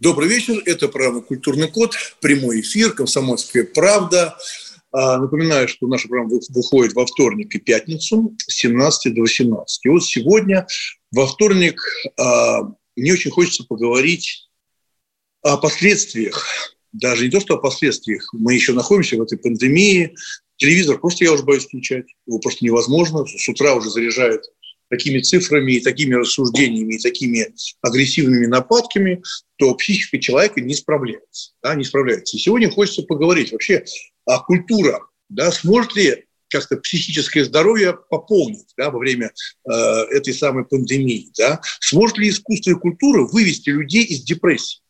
Добрый вечер. Это программа «Культурный код». Прямой эфир «Комсомольская правда». А, Напоминаю, что наша программа вы- выходит во вторник и пятницу с 17 до 18. И вот сегодня, во вторник, а, мне очень хочется поговорить о последствиях. Даже не то, что о последствиях. Мы еще находимся в этой пандемии. Телевизор просто я уже боюсь включать. Его просто невозможно. С утра уже заряжает такими цифрами и такими рассуждениями, и такими агрессивными нападками, то психика человека не справляется. Да, не справляется. И сегодня хочется поговорить вообще о культуре. Да, сможет ли как-то психическое здоровье пополнить да, во время э, этой самой пандемии? Да? Сможет ли искусство и культура вывести людей из депрессии?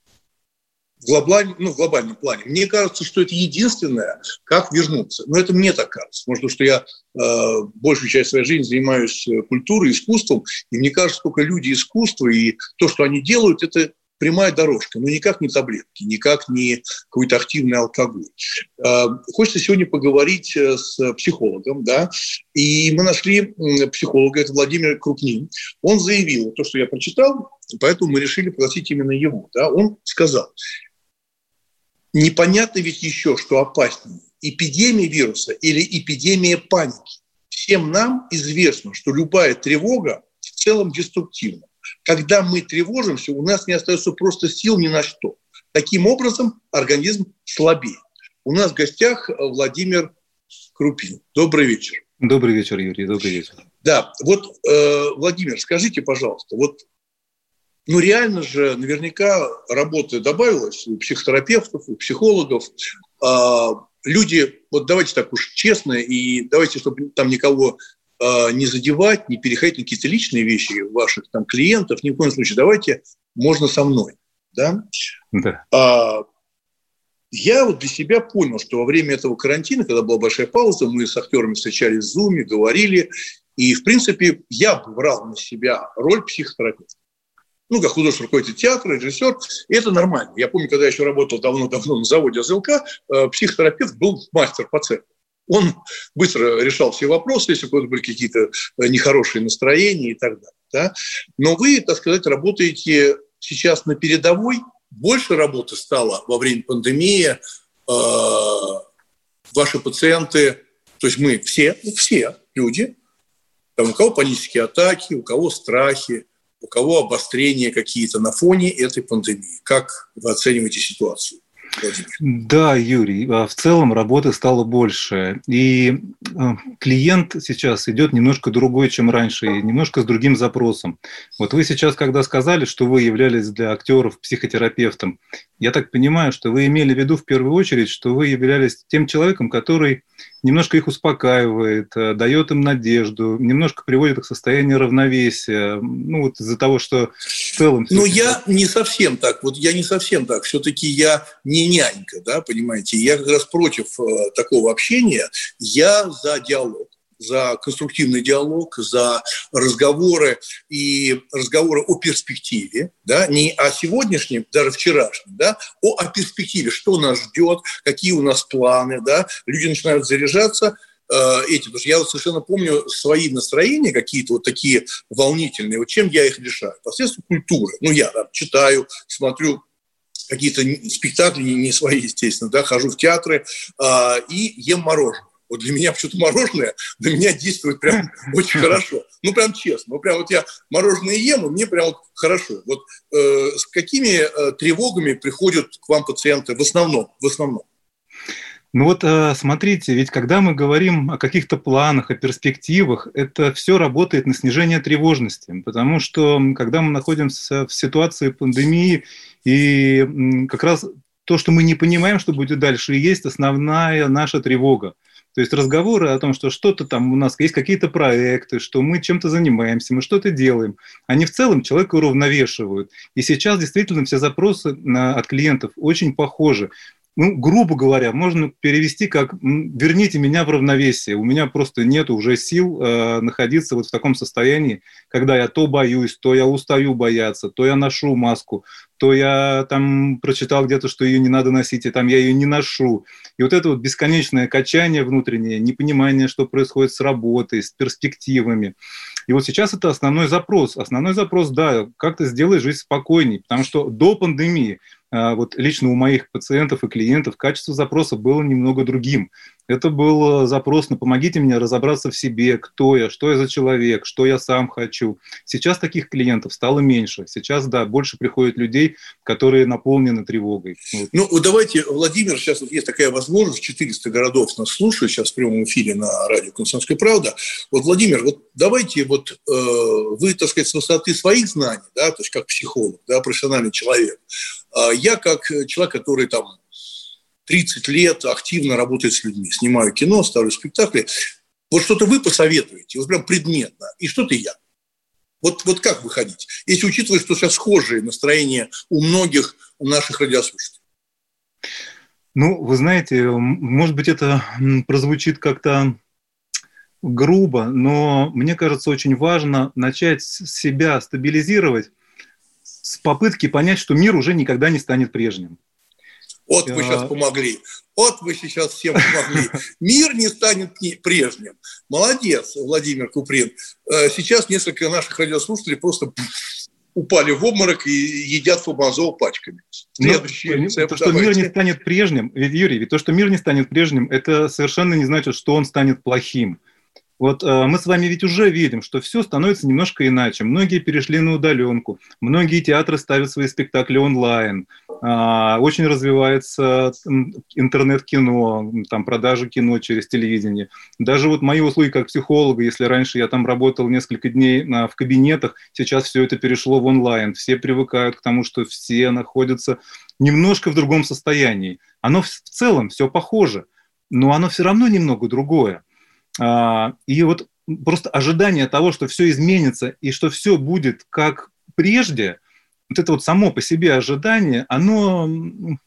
В глобальном, ну, в глобальном плане. Мне кажется, что это единственное, как вернуться. Но это мне так кажется. Может быть, что я э, большую часть своей жизни занимаюсь э, культурой, искусством, и мне кажется, только люди искусства и то, что они делают, это прямая дорожка, но никак не таблетки, никак не какой-то активный алкоголь. Э, Хочется сегодня поговорить э, с психологом, да, и мы нашли психолога, это Владимир Крупнин. Он заявил то, что я прочитал, поэтому мы решили пригласить именно его. Да. Он сказал, непонятно ведь еще, что опаснее, эпидемия вируса или эпидемия паники. Всем нам известно, что любая тревога в целом деструктивна. Когда мы тревожимся, у нас не остается просто сил ни на что. Таким образом, организм слабеет. У нас в гостях Владимир Крупин. Добрый вечер. Добрый вечер, Юрий, добрый вечер. Да, вот, э, Владимир, скажите, пожалуйста, вот, ну реально же наверняка работы добавилось у психотерапевтов, у психологов. А, люди, вот давайте так уж честно, и давайте, чтобы там никого а, не задевать, не переходить на какие-то личные вещи ваших там клиентов, ни в коем случае, давайте можно со мной, да? Да. А, я вот для себя понял, что во время этого карантина, когда была большая пауза, мы с актерами встречались в Зуме, говорили, и, в принципе, я брал на себя роль психотерапевта. Ну, как художественный руководитель театра, режиссер, и это нормально. Я помню, когда я еще работал давно-давно на заводе АЗЛК, э, психотерапевт был мастер по цеху. Он быстро решал все вопросы, если какие-то были какие-то э, нехорошие настроения и так далее. Да? Но вы, так сказать, работаете сейчас на передовой, больше работы стало во время пандемии, э, ваши пациенты, то есть мы все, все люди, там у кого панические атаки, у кого страхи, у кого обострения какие-то на фоне этой пандемии. Как вы оцениваете ситуацию? Да, Юрий, а в целом работы стало больше. И э, клиент сейчас идет немножко другой, чем раньше, и немножко с другим запросом. Вот вы сейчас, когда сказали, что вы являлись для актеров психотерапевтом, я так понимаю, что вы имели в виду в первую очередь, что вы являлись тем человеком, который немножко их успокаивает, э, дает им надежду, немножко приводит их в состояние равновесия. Ну, вот из-за того, что в целом... Ну, я не совсем так. Вот я не совсем так. Все-таки я не нянька, да, понимаете. Я как раз против э, такого общения. Я за диалог за конструктивный диалог, за разговоры и разговоры о перспективе, да, не о сегодняшнем, даже вчерашнем, да, о, о перспективе, что нас ждет, какие у нас планы, да, люди начинают заряжаться, э, эти, потому что я вот совершенно помню свои настроения какие-то вот такие волнительные, вот чем я их решаю? Посредством культуры. Ну, я там читаю, смотрю какие-то спектакли, не свои, естественно, да, хожу в театры э, и ем мороженое. Вот для меня почему-то мороженое на меня действует прям очень хорошо. Ну, прям честно. Ну, прям вот я мороженое ем, и мне прям вот хорошо. Вот э, с какими э, тревогами приходят к вам пациенты в основном? В основном? Ну вот э, смотрите, ведь когда мы говорим о каких-то планах, о перспективах, это все работает на снижение тревожности, потому что когда мы находимся в ситуации пандемии, и как раз то, что мы не понимаем, что будет дальше, и есть основная наша тревога. То есть разговоры о том, что что-то там у нас есть какие-то проекты, что мы чем-то занимаемся, мы что-то делаем, они в целом человека уравновешивают. И сейчас действительно все запросы от клиентов очень похожи ну, грубо говоря, можно перевести как «верните меня в равновесие». У меня просто нет уже сил э, находиться вот в таком состоянии, когда я то боюсь, то я устаю бояться, то я ношу маску, то я там прочитал где-то, что ее не надо носить, и там я ее не ношу. И вот это вот бесконечное качание внутреннее, непонимание, что происходит с работой, с перспективами. И вот сейчас это основной запрос. Основной запрос, да, как ты сделаешь жизнь спокойней, потому что до пандемии вот лично у моих пациентов и клиентов качество запроса было немного другим. Это был э, запрос на «помогите мне разобраться в себе, кто я, что я за человек, что я сам хочу». Сейчас таких клиентов стало меньше. Сейчас, да, больше приходит людей, которые наполнены тревогой. Вот. Ну, давайте, Владимир, сейчас вот есть такая возможность, 400 городов нас слушают сейчас в прямом эфире на радио «Комсомольская правда». Вот, Владимир, вот давайте вот э, вы, так сказать, с высоты своих знаний, да, то есть как психолог, да, профессиональный человек, я как человек, который там 30 лет активно работаю с людьми, снимаю кино, ставлю спектакли. Вот что-то вы посоветуете, вот прям предметно, и что-то я. Вот, вот как выходить, если учитывать, что сейчас схожие настроения у многих наших радиослушателей? Ну, вы знаете, может быть, это прозвучит как-то грубо, но мне кажется, очень важно начать себя стабилизировать с попытки понять, что мир уже никогда не станет прежним. Вот вы сейчас помогли. Вот вы сейчас всем помогли. Мир не станет прежним. Молодец, Владимир Куприн. Э, сейчас несколько наших радиослушателей просто упали в обморок и едят фабазол пачками. Ну, Следующий ну, рецепт. То, что давайте. мир не станет прежним, Юрий, ведь то, что мир не станет прежним, это совершенно не значит, что он станет плохим. Вот э, мы с вами ведь уже видим, что все становится немножко иначе. Многие перешли на удаленку, многие театры ставят свои спектакли онлайн, э, очень развивается интернет-кино, там продажи кино через телевидение. Даже вот мои услуги как психолога, если раньше я там работал несколько дней э, в кабинетах, сейчас все это перешло в онлайн. Все привыкают к тому, что все находятся немножко в другом состоянии. Оно в целом все похоже, но оно все равно немного другое. А, и вот просто ожидание того, что все изменится и что все будет как прежде, вот это вот само по себе ожидание, оно, ну,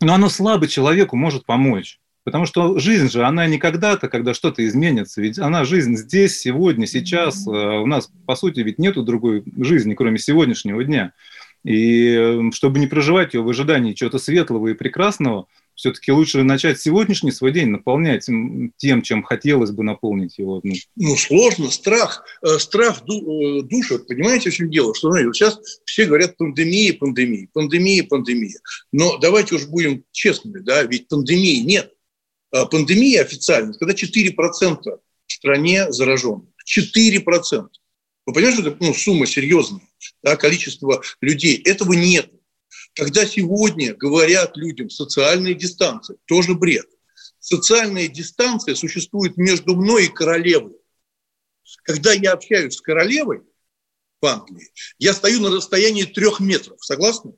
оно слабо человеку может помочь. Потому что жизнь же, она не когда-то, когда что-то изменится. Ведь она жизнь здесь, сегодня, сейчас. А у нас, по сути, ведь нету другой жизни, кроме сегодняшнего дня. И чтобы не проживать ее в ожидании чего-то светлого и прекрасного – все-таки лучше начать сегодняшний свой день наполнять тем, чем хотелось бы наполнить его. Ну, ну сложно, страх, э, страх э, душит, понимаете, в чем дело? Что знаете, сейчас все говорят пандемия, пандемия, пандемия, пандемия. Но давайте уж будем честными, да, ведь пандемии нет. А пандемия официально, когда 4% в стране зараженных. 4%. Вы понимаете, что это ну, сумма серьезная, да, количество людей. Этого нет. Когда сегодня говорят людям социальная дистанция, тоже бред. Социальная дистанция существует между мной и королевой. Когда я общаюсь с королевой в Англии, я стою на расстоянии трех метров. Согласны?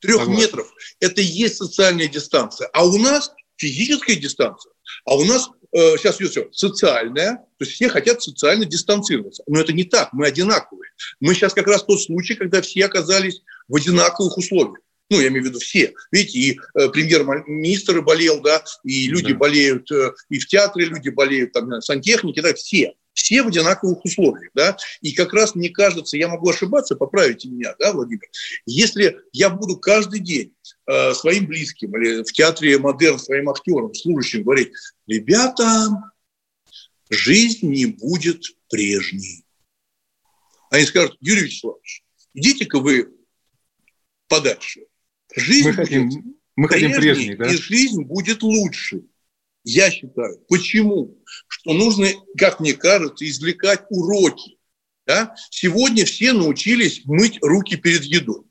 Трех Согласен. метров. Это и есть социальная дистанция. А у нас физическая дистанция. А у нас э, сейчас идет все социальная, то есть все хотят социально дистанцироваться. Но это не так, мы одинаковые. Мы сейчас как раз тот случай, когда все оказались в одинаковых условиях ну, я имею в виду все. Видите, и э, премьер-министр болел, да, и люди да. болеют, э, и в театре люди болеют, там, сантехники, да, все. Все в одинаковых условиях, да. И как раз мне кажется, я могу ошибаться, поправите меня, да, Владимир, если я буду каждый день э, своим близким или в театре модерн своим актерам, служащим говорить, ребята, жизнь не будет прежней. Они скажут, Юрий Вячеславович, идите-ка вы подальше. Жизнь мы хотим, будет мы хотим прежней, да? и жизнь будет лучше. Я считаю. Почему? Что нужно, как мне кажется, извлекать уроки. Да? Сегодня все научились мыть руки перед едой.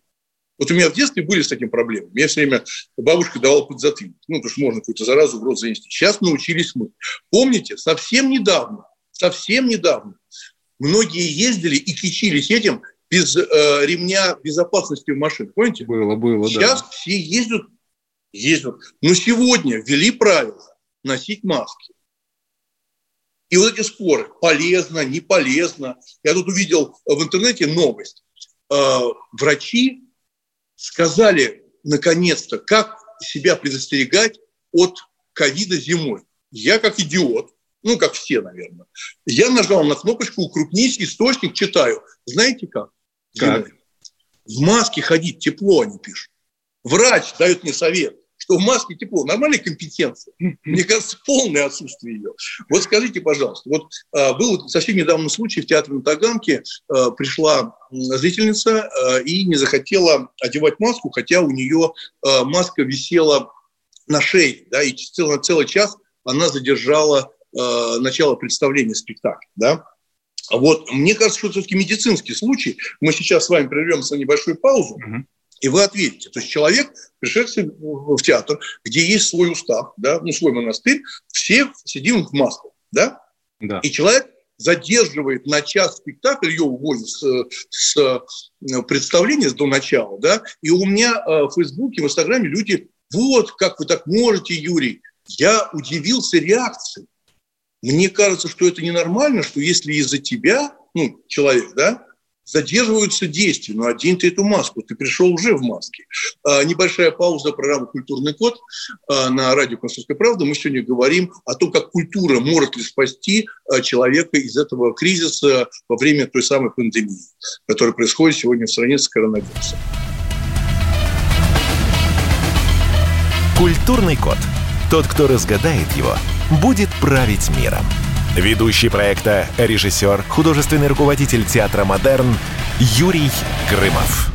Вот у меня в детстве были с этим проблемы. Мне все время бабушка давала подзатыльник. Ну, потому что можно какую-то заразу в рот занести. Сейчас научились мыть. Помните, совсем недавно, совсем недавно многие ездили и кичились этим, без э, ремня безопасности в машине. Помните? Было, было, Сейчас да. все ездят, ездят. Но сегодня ввели правила. носить маски. И вот эти споры, полезно, не полезно. Я тут увидел в интернете новость. Э, врачи сказали наконец-то, как себя предостерегать от ковида зимой. Я как идиот, ну, как все, наверное, я нажал на кнопочку «Укрупнись источник», читаю. Знаете как? В маске ходить тепло, они пишут. Врач дает мне совет что в маске тепло. Нормальная компетенция? Мне кажется, полное отсутствие ее. Вот скажите, пожалуйста, вот а, был совсем недавно случай в театре на Таганке, а, пришла зрительница а, и не захотела одевать маску, хотя у нее маска висела на шее, да, и целый, целый час она задержала начало представления спектакля, да. Вот, мне кажется, что это все-таки медицинский случай. Мы сейчас с вами прервемся на небольшую паузу. Uh-huh и вы ответите. То есть человек, пришедший в театр, где есть свой устав, да, ну, свой монастырь, все сидим в масках, да? Да. И человек задерживает на час спектакль, ее уводят с, с э, представления до начала, да, и у меня э, в Фейсбуке, в Инстаграме люди, вот, как вы так можете, Юрий, я удивился реакцией. Мне кажется, что это ненормально, что если из-за тебя, ну, человек, да, задерживаются действия. Но одень ты эту маску, ты пришел уже в маске. А, небольшая пауза, программа «Культурный код» а, на радио «Комсомольская правда». Мы сегодня говорим о том, как культура может ли спасти а, человека из этого кризиса во время той самой пандемии, которая происходит сегодня в стране с коронавирусом. Культурный код. Тот, кто разгадает его, будет править миром. Ведущий проекта, режиссер, художественный руководитель театра «Модерн» Юрий Грымов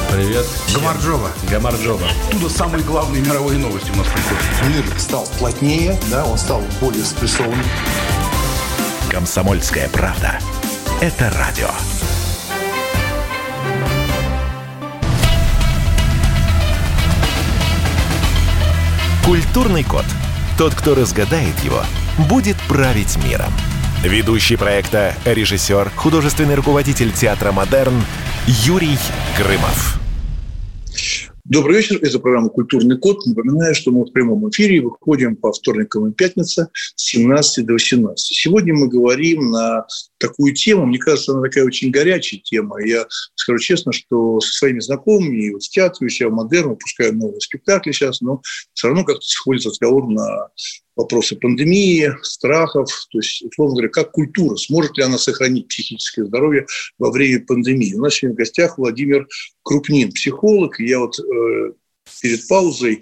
Привет. Гамарджова. Гамарджова. Оттуда самые главные мировые новости у нас приходят. Мир стал плотнее, да, он стал более спрессованным. Комсомольская правда. Это радио. Культурный код. Тот, кто разгадает его, будет править миром. Ведущий проекта, режиссер, художественный руководитель театра «Модерн» Юрий Грымов. Добрый вечер. Это программа «Культурный код». Напоминаю, что мы в прямом эфире выходим по вторникам и пятницам с 17 до 18. Сегодня мы говорим на такую тему. Мне кажется, она такая очень горячая тема. Я скажу честно, что со своими знакомыми, и вот в театре, я в модерн, выпускаю новые спектакли сейчас, но все равно как-то сходит разговор на вопросы пандемии, страхов, то есть, условно говоря, как культура, сможет ли она сохранить психическое здоровье во время пандемии. У нас сегодня в гостях Владимир Крупнин, психолог, и я вот э, перед паузой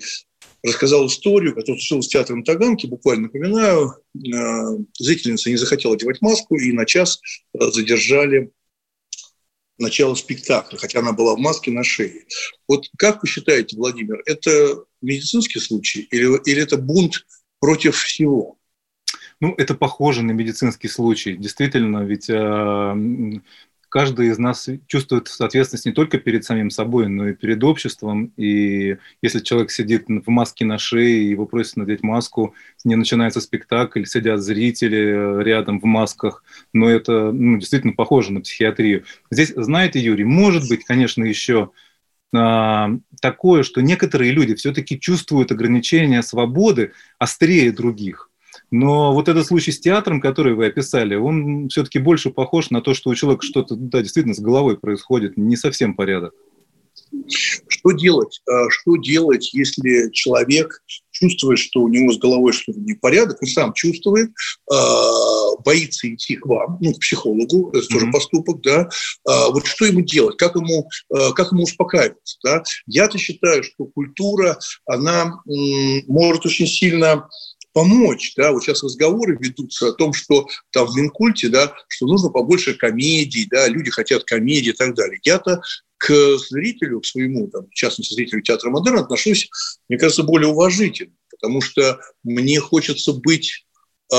рассказал историю, которая случилась в театре на Таганке, буквально напоминаю, э, зрительница не захотела одевать маску, и на час э, задержали начало спектакля, хотя она была в маске на шее. Вот как вы считаете, Владимир, это медицинский случай или, или это бунт против всего. Ну, это похоже на медицинский случай. Действительно, ведь э, каждый из нас чувствует ответственность не только перед самим собой, но и перед обществом. И если человек сидит в маске на шее, его просят надеть маску, не начинается спектакль, сидят зрители рядом в масках, но это ну, действительно похоже на психиатрию. Здесь, знаете, Юрий, может быть, конечно, еще такое, что некоторые люди все-таки чувствуют ограничения свободы острее других. Но вот этот случай с театром, который вы описали, он все-таки больше похож на то, что у человека что-то да, действительно с головой происходит, не совсем порядок. Что делать? А, что делать, если человек чувствует, что у него с головой что-то непорядок, он сам чувствует, а, боится идти к вам, ну, к психологу, это mm-hmm. тоже поступок, да, а, вот что ему делать, как ему, как ему успокаиваться, да. Я-то считаю, что культура, она может очень сильно помочь, да, вот сейчас разговоры ведутся о том, что там в Минкульте, да, что нужно побольше комедий, да, люди хотят комедии и так далее. Я-то к зрителю, к своему, там, в частности, зрителю театра модерн отношусь, мне кажется, более уважительно, потому что мне хочется быть э,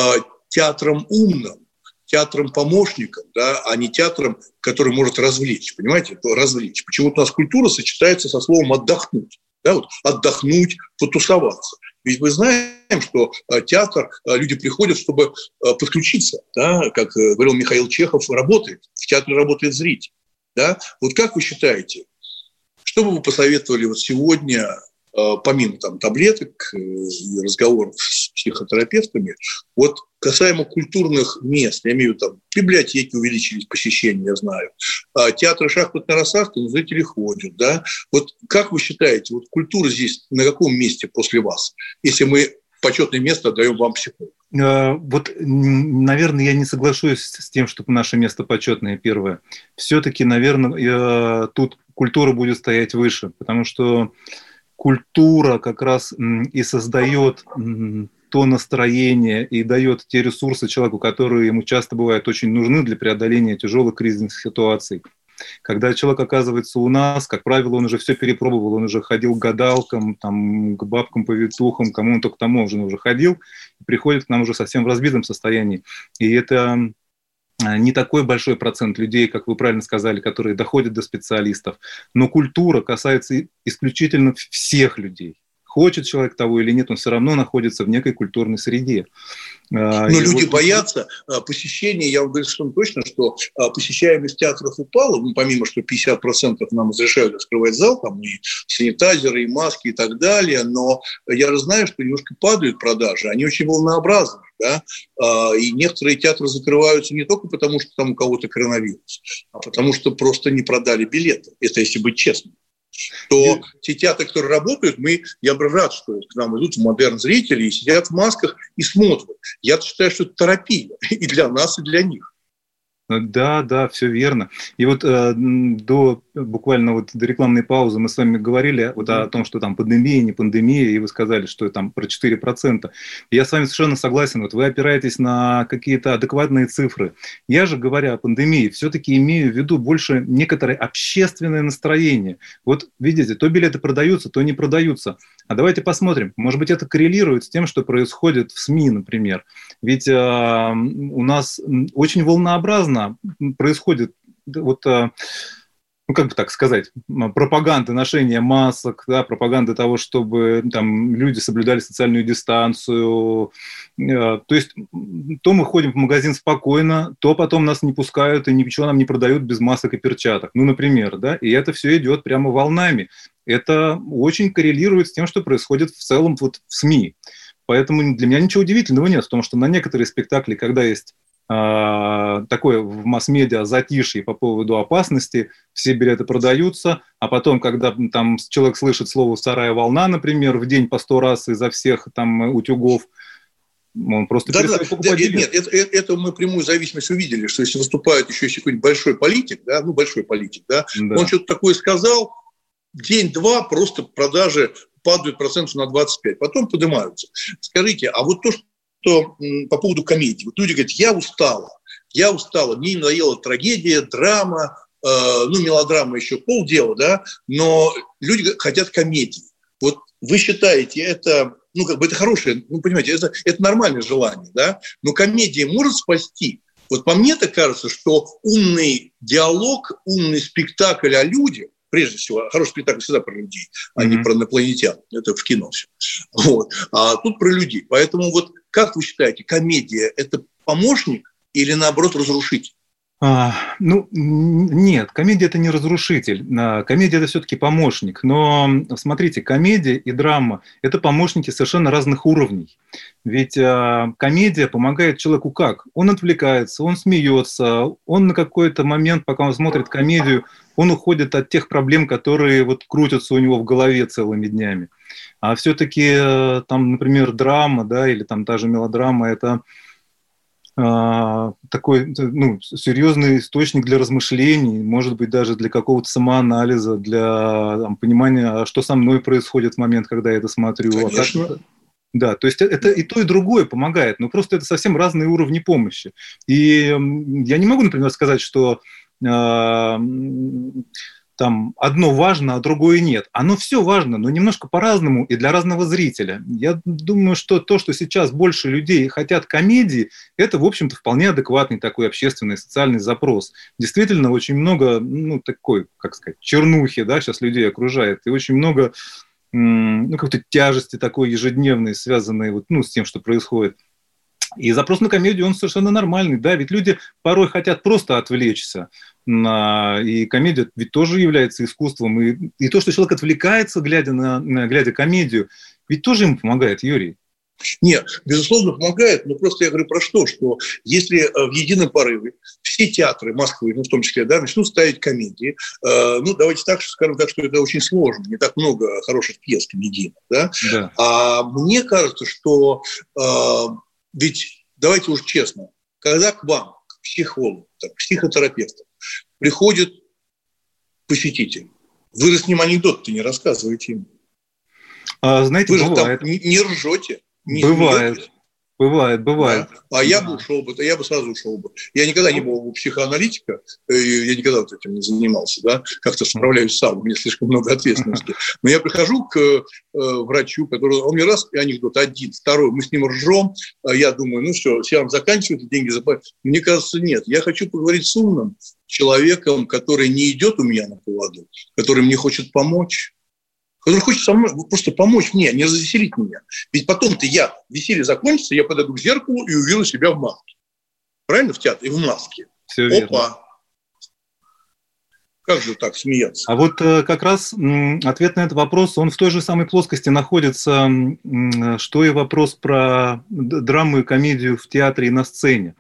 театром умным, театром-помощником, да, а не театром, который может развлечь, понимаете, развлечь. Почему-то у нас культура сочетается со словом «отдохнуть». Да, вот отдохнуть, потусоваться. Ведь мы знаем, что э, театр, э, люди приходят, чтобы э, подключиться. Да? Как говорил Михаил Чехов, работает. В театре работает зритель. Да? Вот как вы считаете, что бы вы посоветовали вот сегодня Э, помимо там, таблеток э, и разговоров с психотерапевтами, вот касаемо культурных мест, я имею в виду, там, библиотеки увеличились посещения, я знаю, а театры шахматной рассадки, ну, зрители ходят, да, вот как вы считаете, вот культура здесь на каком месте после вас, если мы почетное место отдаем вам психологу? Э, вот, наверное, я не соглашусь с тем, что наше место почетное первое. Все-таки, наверное, тут культура будет стоять выше, потому что культура как раз и создает то настроение и дает те ресурсы человеку, которые ему часто бывают очень нужны для преодоления тяжелых кризисных ситуаций. Когда человек оказывается у нас, как правило, он уже все перепробовал, он уже ходил к гадалкам, там, к бабкам, повитухам, кому он только тому уже, уже ходил, и приходит к нам уже совсем в разбитом состоянии. И это Э, не такой большой процент людей, как вы правильно сказали, которые доходят до специалистов, но культура касается исключительно всех людей. Хочет человек того или нет, он все равно находится в некой культурной среде. А, Но и люди вот... боятся а, посещения. Я говорю что точно, что а, посещаемость театров упала. Ну, помимо, что 50% нам разрешают открывать зал, там и санитайзеры, и маски, и так далее. Но я знаю, что немножко падают продажи. Они очень волнообразны. Да? И некоторые театры закрываются не только потому, что там у кого-то коронавирус, а потому что просто не продали билеты. Это если быть честным то те театры, которые работают, мы, я бы рад, что к нам идут модерн зрители и сидят в масках и смотрят. Я считаю, что это терапия и для нас, и для них. Да, да, все верно. И вот э, до буквально вот до рекламной паузы мы с вами говорили вот о том, что там пандемия, не пандемия, и вы сказали, что там про 4%. Я с вами совершенно согласен. Вот вы опираетесь на какие-то адекватные цифры. Я же, говоря о пандемии, все-таки имею в виду больше некоторое общественное настроение. Вот видите, то билеты продаются, то не продаются. А давайте посмотрим. Может быть, это коррелирует с тем, что происходит в СМИ, например. Ведь э, у нас очень волнообразно происходит вот э, ну, как бы так сказать, пропаганда ношения масок, да, пропаганда того, чтобы там люди соблюдали социальную дистанцию. Э, то есть то мы ходим в магазин спокойно, то потом нас не пускают и ничего нам не продают без масок и перчаток. Ну, например, да, и это все идет прямо волнами это очень коррелирует с тем, что происходит в целом вот в СМИ. Поэтому для меня ничего удивительного нет в том, что на некоторые спектакли, когда есть такое в масс-медиа затишье по поводу опасности, все билеты продаются, а потом, когда там человек слышит слово «сарая волна», например, в день по сто раз изо всех там утюгов, он просто да, да, да, нет, это, это, это мы прямую зависимость увидели, что если выступает еще какой-нибудь большой политик, да, ну большой политик, да, да. он что-то такое сказал, день-два просто продажи падают процентов на 25, потом поднимаются. Скажите, а вот то, что по поводу комедии. Вот люди говорят, я устала, я устала, мне надоела трагедия, драма, э, ну, мелодрама еще полдела, да, но люди хотят комедии. Вот вы считаете, это, ну, как бы это хорошее, ну, понимаете, это, это нормальное желание, да, но комедия может спасти. Вот по мне так кажется, что умный диалог, умный спектакль о людях, прежде всего, хороший спектакль всегда про людей, а mm-hmm. не про инопланетян. Это в кино все. Вот. А тут про людей. Поэтому вот как вы считаете, комедия – это помощник или, наоборот, разрушитель? А, ну, нет, комедия это не разрушитель. Комедия это все-таки помощник. Но смотрите, комедия и драма это помощники совершенно разных уровней. Ведь а, комедия помогает человеку как? Он отвлекается, он смеется, он на какой-то момент, пока он смотрит комедию, он уходит от тех проблем, которые вот крутятся у него в голове целыми днями. А все-таки э, там, например, драма, да, или там та же мелодрама, это а, такой ну, серьезный источник для размышлений, может быть, даже для какого-то самоанализа, для там, понимания, а что со мной происходит в момент, когда я это смотрю. Конечно. А как... Да, то есть это и то, и другое помогает, но просто это совсем разные уровни помощи. И я не могу, например, сказать, что э, там одно важно, а другое нет. Оно все важно, но немножко по-разному и для разного зрителя. Я думаю, что то, что сейчас больше людей хотят комедии, это, в общем-то, вполне адекватный такой общественный социальный запрос. Действительно, очень много, ну, такой, как сказать, чернухи, да, сейчас людей окружает, и очень много ну, какой-то тяжести такой ежедневной, связанной вот, ну, с тем, что происходит. И запрос на комедию, он совершенно нормальный, да, ведь люди порой хотят просто отвлечься, и комедия ведь тоже является искусством, и, и то, что человек отвлекается, глядя на, на глядя комедию, ведь тоже ему помогает, Юрий. Нет, безусловно, помогает, но просто я говорю про что, что если э, в едином порыве все театры Москвы, ну, в том числе, да, начнут ставить комедии, э, ну, давайте так, скажем так, что это очень сложно, не так много хороших пьес комедийных, да, да. а мне кажется, что э, ведь давайте уж честно, когда к вам, к психологу, к психотерапевту приходит посетитель, вы с ним анекдот-то не рассказываете ему. А, знаете, вы же бывает. там не, не ржете. Не бывает. Смеетесь. Бывает, бывает. Да? А я бы ушел бы, я бы сразу ушел бы. Я никогда не был психоаналитика, э, я никогда вот этим не занимался, да, как-то справляюсь сам, у меня слишком много ответственности. Но я прихожу к э, врачу, который, он мне раз и анекдот один, второй, мы с ним ржем, а я думаю, ну все, сеанс заканчивается, деньги заплатят. Мне кажется, нет, я хочу поговорить с умным человеком, который не идет у меня на поводу, который мне хочет помочь который хочет со мной просто помочь мне, не развеселить меня. Ведь потом-то я, веселье закончится, я подойду к зеркалу и увижу себя в маске. Правильно? В театре, в маске. Все Опа. Верно. Как же так смеяться? А вот э, как раз ответ на этот вопрос, он в той же самой плоскости находится, что и вопрос про драму и комедию в театре и на сцене.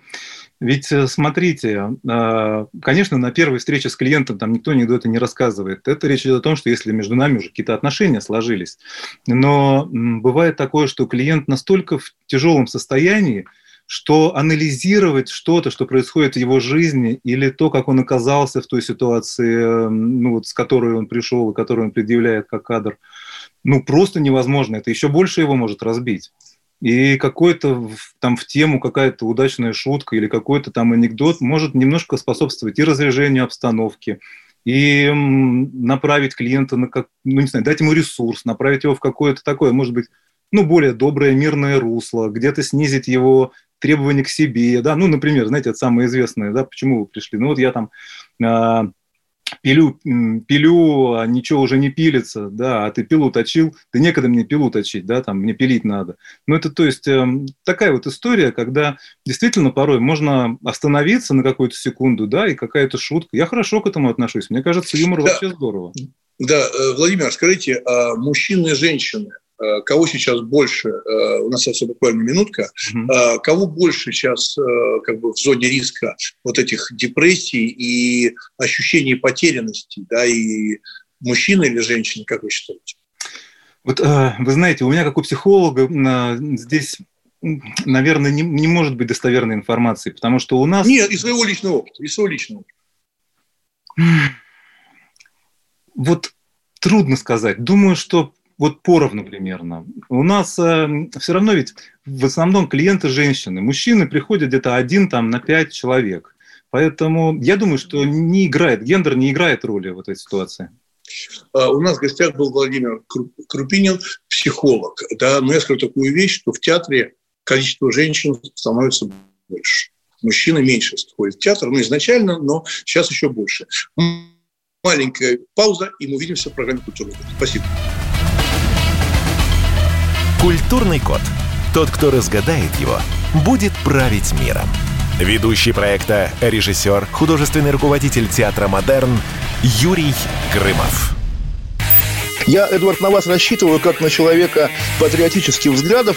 Ведь э, смотрите, а, конечно, на первой встрече с клиентом там никто анекдоты не рассказывает. Это речь идет о том, что если между нами уже какие-то отношения сложились. Но бывает такое, что клиент настолько в тяжелом состоянии, что анализировать что-то, что происходит в его жизни, или то, как он оказался в той ситуации, ну, вот, с которой он пришел и которую он предъявляет как кадр, ну, просто невозможно. Это еще больше его может разбить и какой-то там в тему какая-то удачная шутка или какой-то там анекдот может немножко способствовать и разряжению обстановки, и направить клиента на как, ну не знаю, дать ему ресурс, направить его в какое-то такое, может быть, ну более доброе мирное русло, где-то снизить его требования к себе, да, ну, например, знаете, это самое известное, да, почему вы пришли, ну вот я там а, пилю, пилю, а ничего уже не пилится, да, а ты пилу точил, да некогда мне пилу точить, да, там, мне пилить надо. Ну, это, то есть, э, такая вот история, когда действительно порой можно остановиться на какую-то секунду, да, и какая-то шутка. Я хорошо к этому отношусь, мне кажется, юмор да. вообще здорово. Да, э, Владимир, скажите, а мужчины и женщины, кого сейчас больше, э, у нас остается буквально минутка, угу. кого больше сейчас как бы в зоне риска вот этих депрессий и ощущений потерянности, да, и мужчины или женщины, как вы считаете? Вот вы знаете, у меня как у психолога здесь наверное, не, не может быть достоверной информации, потому что у нас... Нет, из своего личного опыта, из своего личного опыта. Вот трудно сказать. Думаю, что вот поровну примерно. У нас э, все равно ведь в основном клиенты женщины. Мужчины приходят где-то один там на пять человек. Поэтому я думаю, что не играет, гендер не играет роли в этой ситуации. А, у нас в гостях был Владимир Крупинин, психолог. Да, но я скажу такую вещь, что в театре количество женщин становится больше. Мужчины меньше ходят в театр, ну, изначально, но сейчас еще больше. Маленькая пауза, и мы увидимся в программе «Культурный год». Спасибо. Культурный код. Тот, кто разгадает его, будет править миром. Ведущий проекта, режиссер, художественный руководитель театра «Модерн» Юрий Грымов. Я, Эдвард, на вас рассчитываю как на человека патриотических взглядов.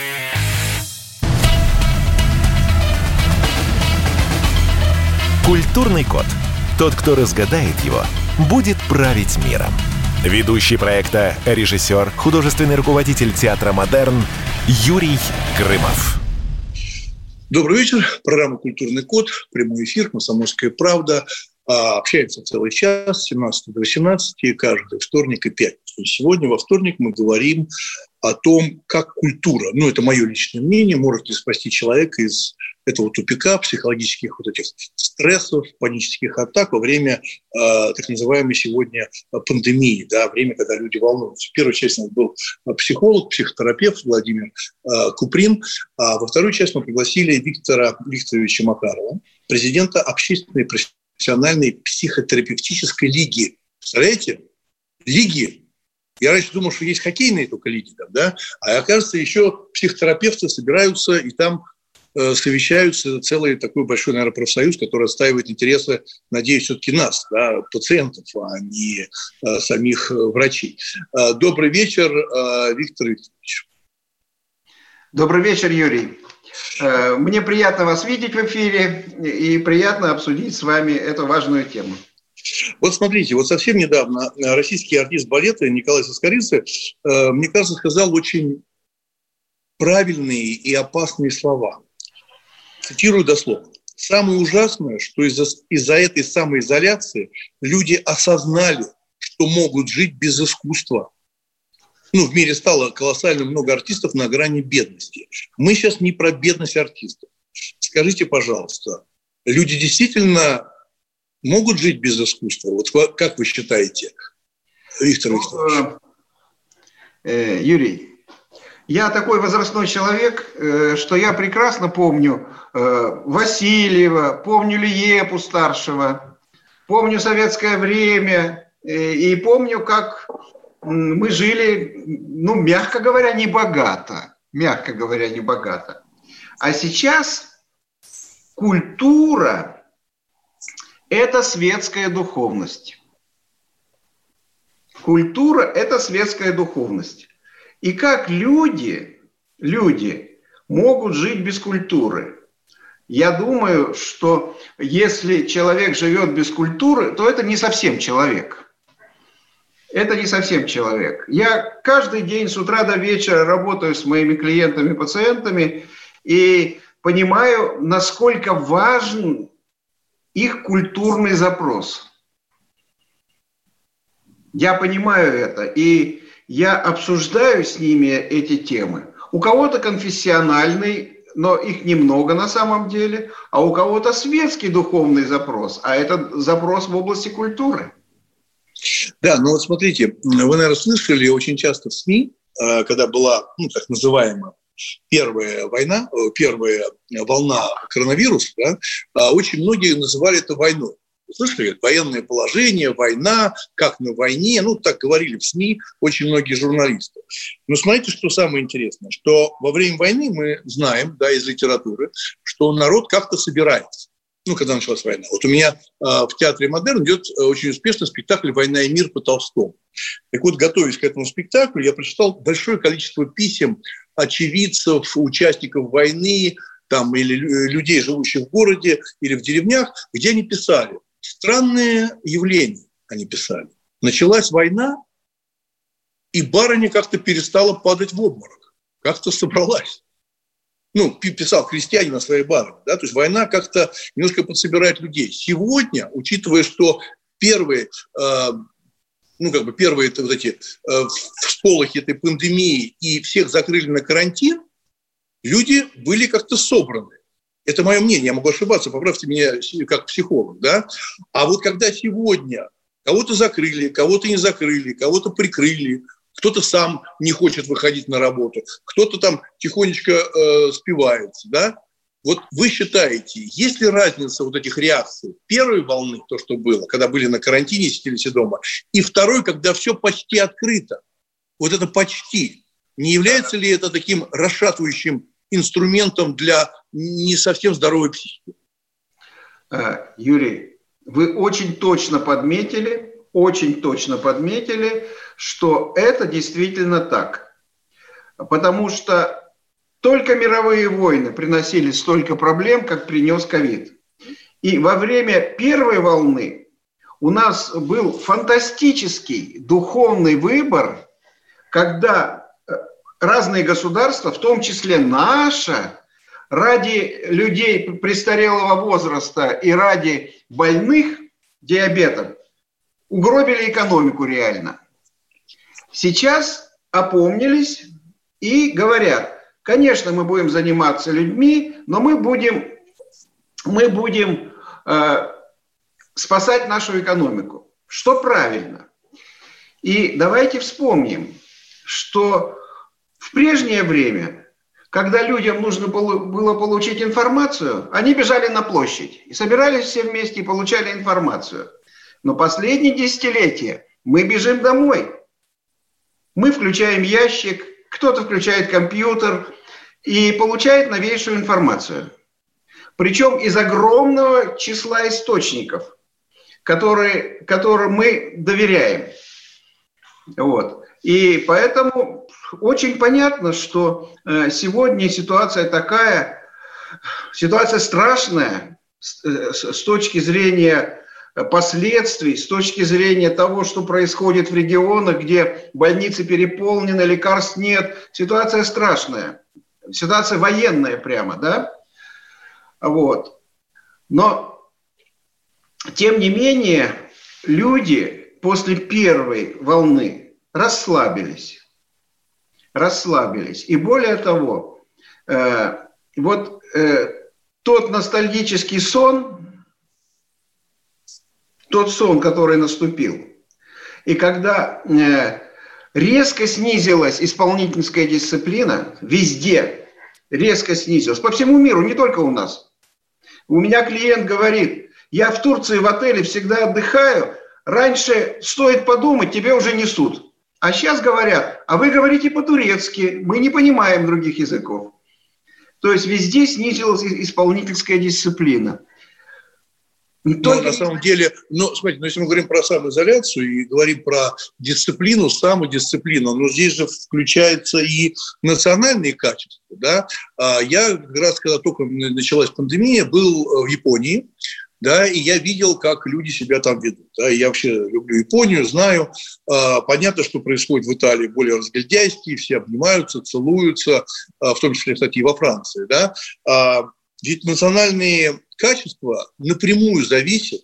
Культурный код. Тот, кто разгадает его, будет править миром. Ведущий проекта, режиссер, художественный руководитель театра «Модерн» Юрий Грымов. Добрый вечер. Программа «Культурный код». Прямой эфир «Комсомольская правда». А, общаемся целый час с 17 до 18, каждый вторник и пятницу. Сегодня во вторник мы говорим о том, как культура, ну это мое личное мнение, может ли спасти человека из этого тупика, психологических вот этих стрессов, панических атак во время э, так называемой сегодня пандемии, да, время, когда люди волнуются. В первой части у нас был психолог, психотерапевт Владимир э, Куприн, а во вторую часть мы пригласили Виктора Викторовича Макарова, президента общественной профессиональной психотерапевтической лиги. Представляете? Лиги. Я раньше думал, что есть хоккейные только лиги, там, да? а оказывается, еще психотерапевты собираются и там Э, совещаются целый такой большой, наверное, профсоюз, который отстаивает интересы, надеюсь, все-таки нас, да, пациентов, а не а, самих врачей. Добрый вечер, Виктор Викторович. Добрый вечер, Юрий. Мне приятно вас видеть в эфире и приятно обсудить с вами эту важную тему. Вот смотрите, вот совсем недавно российский артист балета Николай Соскоридзе, мне кажется, сказал очень правильные и опасные слова. Цитирую дословно. Самое ужасное, что из-за из этой самоизоляции люди осознали, что могут жить без искусства. Ну, в мире стало колоссально много артистов на грани бедности. Мы сейчас не про бедность артистов. Скажите, пожалуйста, люди действительно могут жить без искусства? Вот как вы считаете, Виктор Викторович? Э, э, Юрий, я такой возрастной человек, э, что я прекрасно помню э, Васильева, помню Лиепу старшего, помню советское время э, и помню, как мы жили, ну, мягко говоря, не богато. Мягко говоря, не богато. А сейчас культура – это светская духовность. Культура – это светская духовность. И как люди, люди могут жить без культуры? Я думаю, что если человек живет без культуры, то это не совсем человек. Это не совсем человек. Я каждый день с утра до вечера работаю с моими клиентами, пациентами и понимаю, насколько важен их культурный запрос. Я понимаю это. И я обсуждаю с ними эти темы. У кого-то конфессиональный, но их немного на самом деле, а у кого-то светский духовный запрос, а это запрос в области культуры. Да, ну вот смотрите, вы, наверное, слышали очень часто в СМИ, э, когда была ну, так называемая первая война, э, первая волна коронавируса, да, а очень многие называли это войной. Слышали, военное положение, война, как на войне, ну, так говорили в СМИ очень многие журналисты. Но смотрите, что самое интересное, что во время войны мы знаем, да, из литературы, что народ как-то собирается ну, когда началась война. Вот у меня э, в театре «Модерн» идет э, очень успешный спектакль «Война и мир» по Толстому. Так вот, готовясь к этому спектаклю, я прочитал большое количество писем очевидцев, участников войны, там, или людей, живущих в городе или в деревнях, где они писали – Странное явление, они писали. Началась война, и барыня как-то перестала падать в обморок, как-то собралась. Ну, писал крестьянин на своей барыне. Да? То есть война как-то немножко подсобирает людей. Сегодня, учитывая, что первые, э, ну, как бы первые вот эти э, всполохи этой пандемии и всех закрыли на карантин, люди были как-то собраны. Это мое мнение, я могу ошибаться, поправьте меня как психолог, да. А вот когда сегодня кого-то закрыли, кого-то не закрыли, кого-то прикрыли, кто-то сам не хочет выходить на работу, кто-то там тихонечко э, спивается, да. Вот вы считаете, есть ли разница вот этих реакций первой волны, то, что было, когда были на карантине, сидели дома, и второй, когда все почти открыто? Вот это почти. Не является ли это таким расшатывающим инструментом для не совсем здоровой психики. Э, Юрий, вы очень точно подметили, очень точно подметили, что это действительно так. Потому что только мировые войны приносили столько проблем, как принес ковид. И во время первой волны у нас был фантастический духовный выбор, когда разные государства, в том числе наша, ради людей престарелого возраста и ради больных диабетом угробили экономику реально. Сейчас опомнились и говорят, конечно, мы будем заниматься людьми, но мы будем, мы будем э, спасать нашу экономику. Что правильно? И давайте вспомним, что в прежнее время, когда людям нужно было получить информацию, они бежали на площадь и собирались все вместе и получали информацию. Но последние десятилетия мы бежим домой. Мы включаем ящик, кто-то включает компьютер и получает новейшую информацию. Причем из огромного числа источников – которые, которым мы доверяем. Вот. И поэтому очень понятно, что э, сегодня ситуация такая, ситуация страшная э, с точки зрения последствий, с точки зрения того, что происходит в регионах, где больницы переполнены, лекарств нет. Ситуация страшная. Ситуация военная прямо, да? Вот. Но тем не менее, люди после первой волны расслабились. Расслабились. И более того, э, вот э, тот ностальгический сон, тот сон, который наступил, и когда э, резко снизилась исполнительская дисциплина, везде резко снизилась, по всему миру, не только у нас. У меня клиент говорит, я в Турции в отеле всегда отдыхаю. Раньше стоит подумать, тебе уже несут. А сейчас говорят, а вы говорите по-турецки, мы не понимаем других языков. То есть везде снизилась исполнительская дисциплина. Но на самом деле, ну, смотрите, ну, если мы говорим про самоизоляцию и говорим про дисциплину, самодисциплину, но здесь же включаются и национальные качества, да. А я как раз, когда только началась пандемия, был в Японии, да, и я видел, как люди себя там ведут. Да, я вообще люблю Японию, знаю. А, понятно, что происходит в Италии более разгильдяйски, все обнимаются, целуются, а, в том числе, кстати, и во Франции. Да. А, ведь национальные качества напрямую зависят,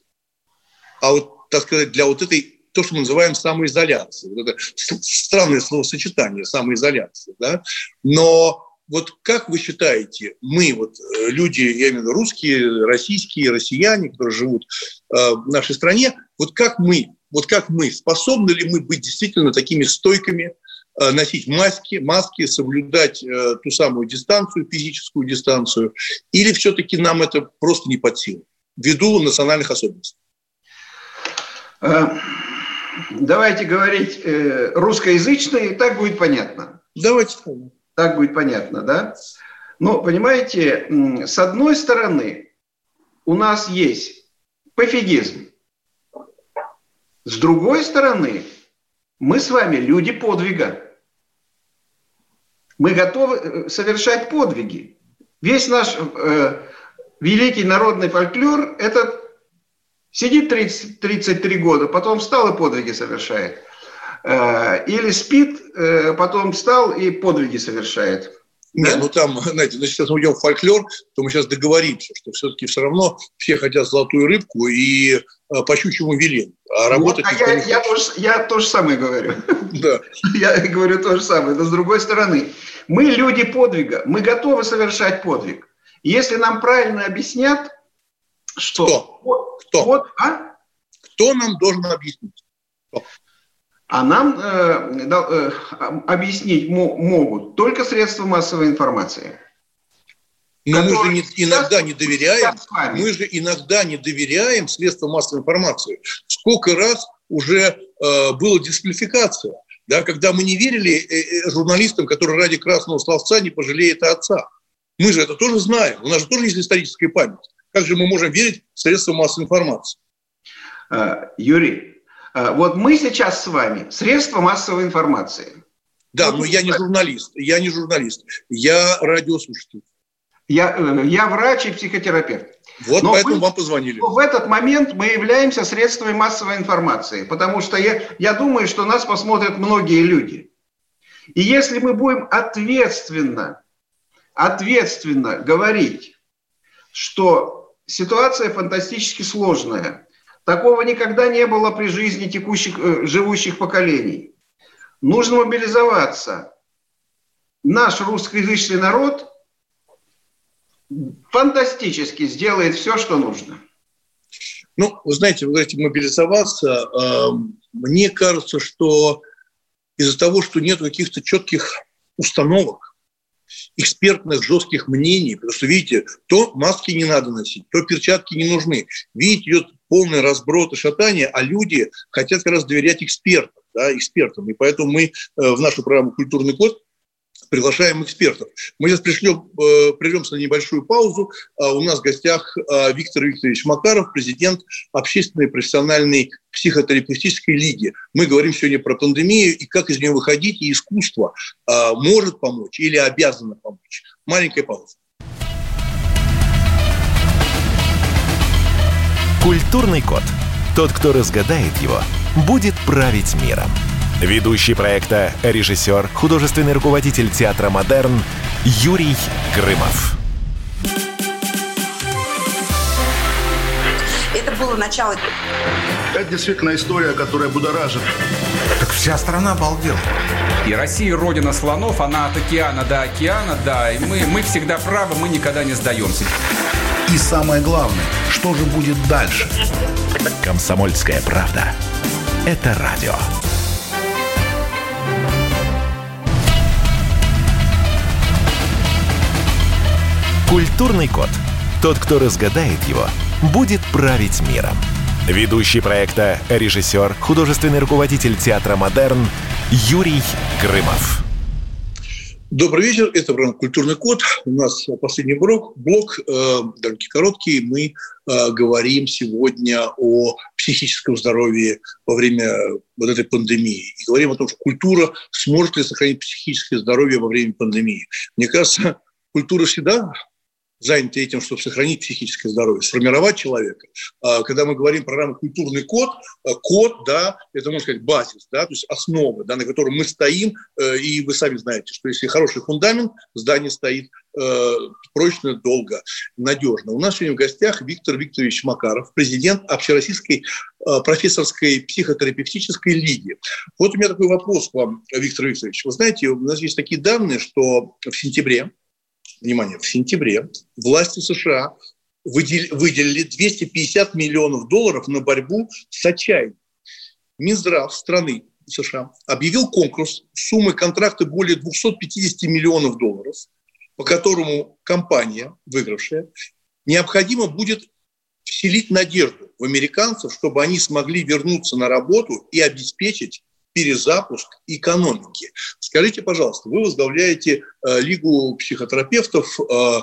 а вот, так сказать, для вот этой то, что мы называем самоизоляцией. Вот это странное словосочетание, самоизоляция. Да? Но вот как вы считаете, мы, вот э, люди, я имею в виду русские, российские, россияне, которые живут э, в нашей стране, вот как мы, вот как мы, способны ли мы быть действительно такими стойками, э, носить маски, маски, соблюдать ту самую дистанцию, физическую дистанцию, или все-таки нам это просто не под силу, ввиду национальных особенностей? Давайте говорить русскоязычно, и так будет понятно. Давайте. Так будет понятно, да? Но, понимаете, с одной стороны, у нас есть пофигизм. С другой стороны, мы с вами люди подвига. Мы готовы э, совершать подвиги. Весь наш э, великий народный фольклор – это сидит 30, 33 года, потом встал и подвиги совершает. Э, или спит, э, потом встал и подвиги совершает. Нет, да? ну там, знаете, ну, сейчас мы уйдем в фольклор, то мы сейчас договоримся, что все-таки все равно все хотят золотую рыбку и э, по щучьему велен. А работать вот, а я, я, тоже, я то же самое говорю. Да. Я говорю то же самое. Но с другой стороны, мы люди подвига, мы готовы совершать подвиг. Если нам правильно объяснят, что... Кто? Кто? Вот, а? Кто нам должен объяснить? Кто? А нам э, э, объяснить могут только средства массовой информации. Но мы же не, иногда не доверяем, мы же иногда не доверяем средствам массовой информации. Сколько раз уже э, была дисквалификация, да, когда мы не верили э, э, журналистам, которые ради красного словца не пожалеют отца. Мы же это тоже знаем, у нас же тоже есть историческая память. Как же мы можем верить в средства массовой информации? Э, Юрий, вот мы сейчас с вами средства массовой информации. Да, но я не журналист, я не журналист, я радиослушатель. Я, э, я врач и психотерапевт. Вот Но поэтому мы, вам позвонили. В этот момент мы являемся средствами массовой информации, потому что я, я думаю, что нас посмотрят многие люди. И если мы будем ответственно, ответственно говорить, что ситуация фантастически сложная, такого никогда не было при жизни текущих, э, живущих поколений. Нужно мобилизоваться. Наш русскоязычный народ фантастически сделает все, что нужно. Ну, вы знаете, вы говорите мобилизоваться. Э, мне кажется, что из-за того, что нет каких-то четких установок, экспертных жестких мнений, потому что, видите, то маски не надо носить, то перчатки не нужны. Видите, идет полный разброд и шатание, а люди хотят как раз доверять экспертам, да, экспертам. И поэтому мы э, в нашу программу «Культурный код» приглашаем экспертов. Мы сейчас пришлем, э, прервемся на небольшую паузу. А у нас в гостях э, Виктор Викторович Макаров, президент Общественной профессиональной психотерапевтической лиги. Мы говорим сегодня про пандемию и как из нее выходить, и искусство э, может помочь или обязано помочь. Маленькая пауза. Культурный код. Тот, кто разгадает его, будет править миром. Ведущий проекта, режиссер, художественный руководитель театра «Модерн» Юрий Грымов. Это было начало. Это действительно история, которая будоражит. Так вся страна обалдела. И Россия родина слонов, она от океана до океана, да, и мы, мы всегда правы, мы никогда не сдаемся. И самое главное, что же будет дальше? Комсомольская правда. Это радио. Культурный код. Тот, кто разгадает его, будет править миром. Ведущий проекта, режиссер, художественный руководитель театра «Модерн» Юрий Грымов. Добрый вечер, это программа «Культурный код». У нас последний блок, блок э, довольно короткий. Мы э, говорим сегодня о психическом здоровье во время вот этой пандемии. И говорим о том, что культура сможет ли сохранить психическое здоровье во время пандемии. Мне кажется, культура всегда заняты этим, чтобы сохранить психическое здоровье, сформировать человека. А, когда мы говорим про «Культурный код», а, код, да, это, можно сказать, базис, да, то есть основа, да, на которой мы стоим, э, и вы сами знаете, что если хороший фундамент, здание стоит э, прочно, долго, надежно. У нас сегодня в гостях Виктор Викторович Макаров, президент Общероссийской э, профессорской психотерапевтической лиги. Вот у меня такой вопрос к вам, Виктор Викторович. Вы знаете, у нас есть такие данные, что в сентябре внимание, в сентябре власти США выделили 250 миллионов долларов на борьбу с отчаянием. Минздрав страны США объявил конкурс суммы контракта более 250 миллионов долларов, по которому компания, выигравшая, необходимо будет вселить надежду в американцев, чтобы они смогли вернуться на работу и обеспечить перезапуск экономики. Скажите, пожалуйста, вы возглавляете э, Лигу психотерапевтов, э,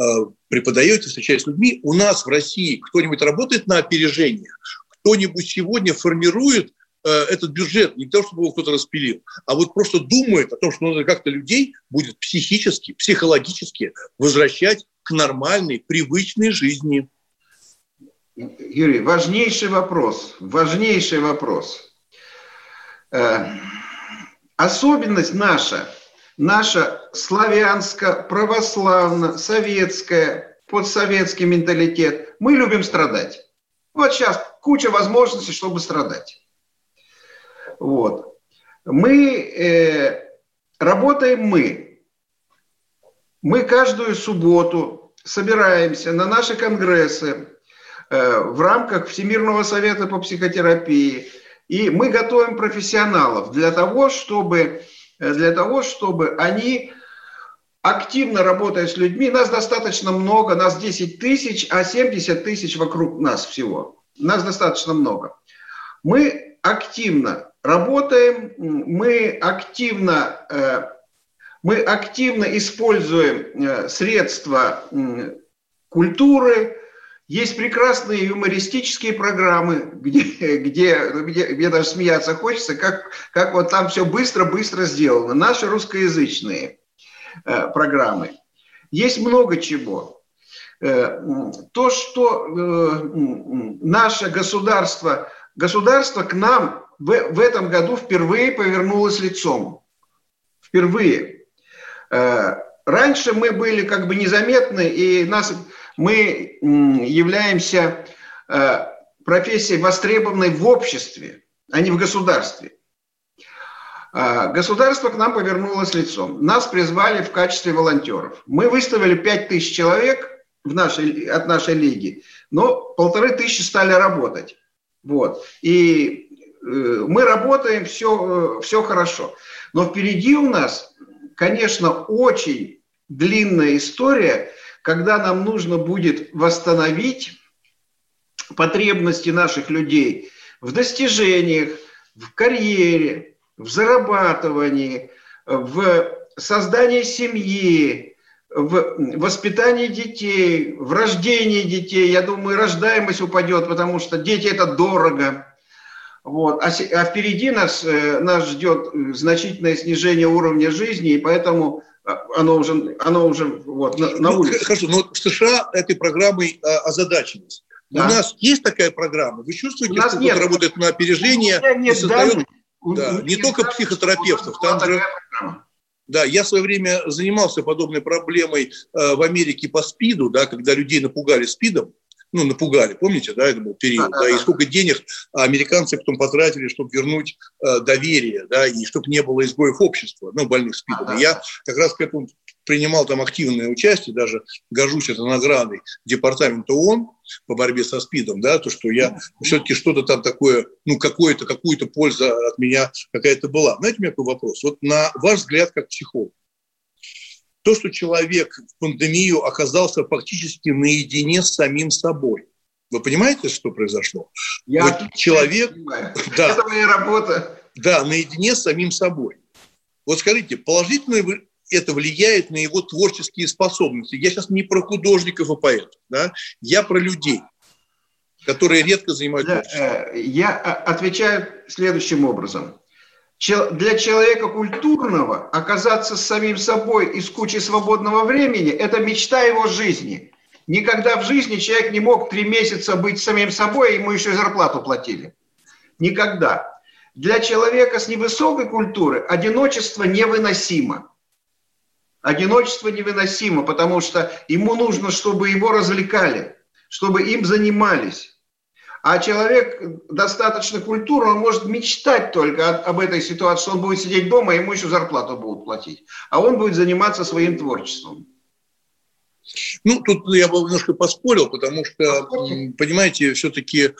э, преподаете, встречаетесь с людьми. У нас в России кто-нибудь работает на опережение? Кто-нибудь сегодня формирует э, этот бюджет, не то, чтобы его кто-то распилил, а вот просто думает о том, что надо как-то людей будет психически, психологически возвращать к нормальной, привычной жизни. Юрий, важнейший вопрос, важнейший вопрос – особенность наша, наша славянско-православно-советская, подсоветский менталитет, мы любим страдать. Вот сейчас куча возможностей, чтобы страдать. Вот. Мы э, работаем мы. Мы каждую субботу собираемся на наши конгрессы э, в рамках Всемирного совета по психотерапии – и мы готовим профессионалов для того, чтобы, э, для того, чтобы они активно работая с людьми, нас достаточно много, нас 10 тысяч, а 70 тысяч вокруг нас всего. Нас достаточно много. Мы активно работаем, мы активно, э, мы активно используем э, средства культуры, есть прекрасные юмористические программы, где, где, где, где даже смеяться хочется, как, как вот там все быстро-быстро сделано. Наши русскоязычные э, программы. Есть много чего. то, что наше государство, государство к нам в, в этом году впервые повернулось лицом. Впервые. Раньше мы были как бы незаметны, и нас, мы являемся профессией востребованной в обществе, а не в государстве. А, государство к нам повернулось лицом. Нас призвали в качестве волонтеров. Мы выставили 5 тысяч человек в нашей, от нашей лиги, но полторы тысячи стали работать. Вот. И э, мы работаем, все, э, все хорошо. Но впереди у нас, конечно, очень длинная история, когда нам нужно будет восстановить потребности наших людей в достижениях, в карьере, в зарабатывании, в создании семьи, в воспитании детей, в рождении детей. Я думаю, рождаемость упадет, потому что дети – это дорого. Вот. А, а впереди нас, э, нас ждет значительное снижение уровня жизни, и поэтому оно уже, оно уже вот, на, на ну, улице. Хорошо, но в США этой программой а, озадачились. Да. У нас есть такая программа? Вы чувствуете, что кто-то работает на опережение и создает да, не только психотерапевтов, там же... Да, я в свое время занимался подобной проблемой э, в Америке по СПИДу, да, когда людей напугали СПИДом, ну, напугали, помните, да, это был период, да, да, и сколько денег американцы потом потратили, чтобы вернуть э, доверие, да, и чтобы не было изгоев общества, ну, больных СПИДом. Да, я как раз к этому принимал там активное участие, даже горжусь этой наградой Департамента ООН по борьбе со СПИДом, да, то, что я все-таки что-то там такое, ну, какое-то, какую-то польза от меня какая-то была. Знаете, у меня такой вопрос. Вот на ваш взгляд, как психолог, то, что человек в пандемию оказался фактически наедине с самим собой. Вы понимаете, что произошло? Я вот человек, понимаю. да, это моя работа. Да, наедине с самим собой. Вот скажите, положительно это влияет на его творческие способности. Я сейчас не про художников и поэтов, да? я про людей, которые редко занимаются. Э, я а, отвечаю следующим образом. Для человека культурного оказаться с самим собой из кучи свободного времени – это мечта его жизни. Никогда в жизни человек не мог три месяца быть самим собой, ему еще и зарплату платили. Никогда. Для человека с невысокой культуры одиночество невыносимо. Одиночество невыносимо, потому что ему нужно, чтобы его развлекали, чтобы им занимались. А человек достаточно культурный, он может мечтать только об этой ситуации, что он будет сидеть дома, ему еще зарплату будут платить. А он будет заниматься своим творчеством. Ну, тут я бы немножко поспорил, потому что, понимаете, все-таки э,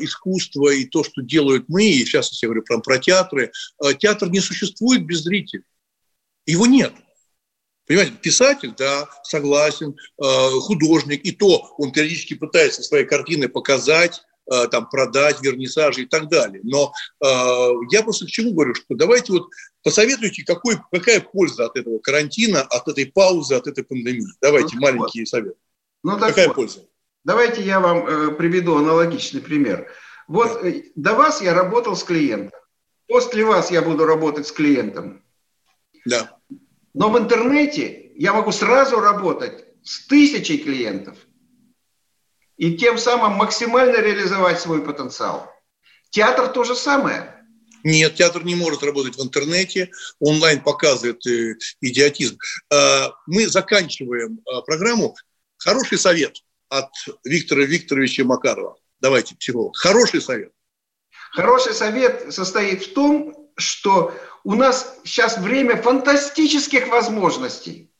искусство и то, что делают мы, и сейчас я говорю про, про театры, э, театр не существует без зрителей. Его нет. Понимаете, писатель, да, согласен, э, художник, и то он периодически пытается свои картины показать, там, продать, вернисажи и так далее. Но э, я просто к чему говорю, что давайте вот посоветуйте, какой, какая польза от этого карантина, от этой паузы, от этой пандемии. Давайте ну, маленькие вот. советы. Ну, какая вот. польза? Давайте я вам э, приведу аналогичный пример. Вот да. Э, до вас я работал с клиентом. После вас я буду работать с клиентом. Да. Но в интернете я могу сразу работать с тысячей клиентов и тем самым максимально реализовать свой потенциал. Театр то же самое. Нет, театр не может работать в интернете. Онлайн показывает э, идиотизм. Э, мы заканчиваем э, программу. Хороший совет от Виктора Викторовича Макарова. Давайте, психолог. Хороший совет. Хороший совет состоит в том, что у нас сейчас время фантастических возможностей.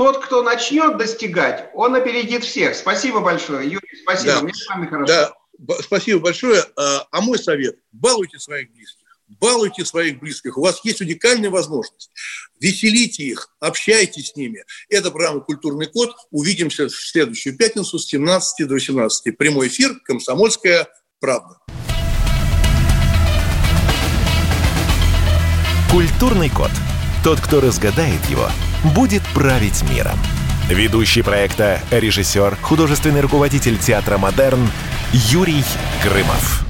Тот, кто начнет достигать, он опередит всех. Спасибо большое, Юрий, спасибо. Да. Мне с вами хорошо. Да, спасибо большое. А, а мой совет – балуйте своих близких. Балуйте своих близких. У вас есть уникальная возможность. Веселите их, общайтесь с ними. Это программа «Культурный код». Увидимся в следующую пятницу с 17 до 18. Прямой эфир «Комсомольская правда». Культурный код. Тот, кто разгадает его, будет править миром. Ведущий проекта, режиссер, художественный руководитель театра «Модерн» Юрий Грымов.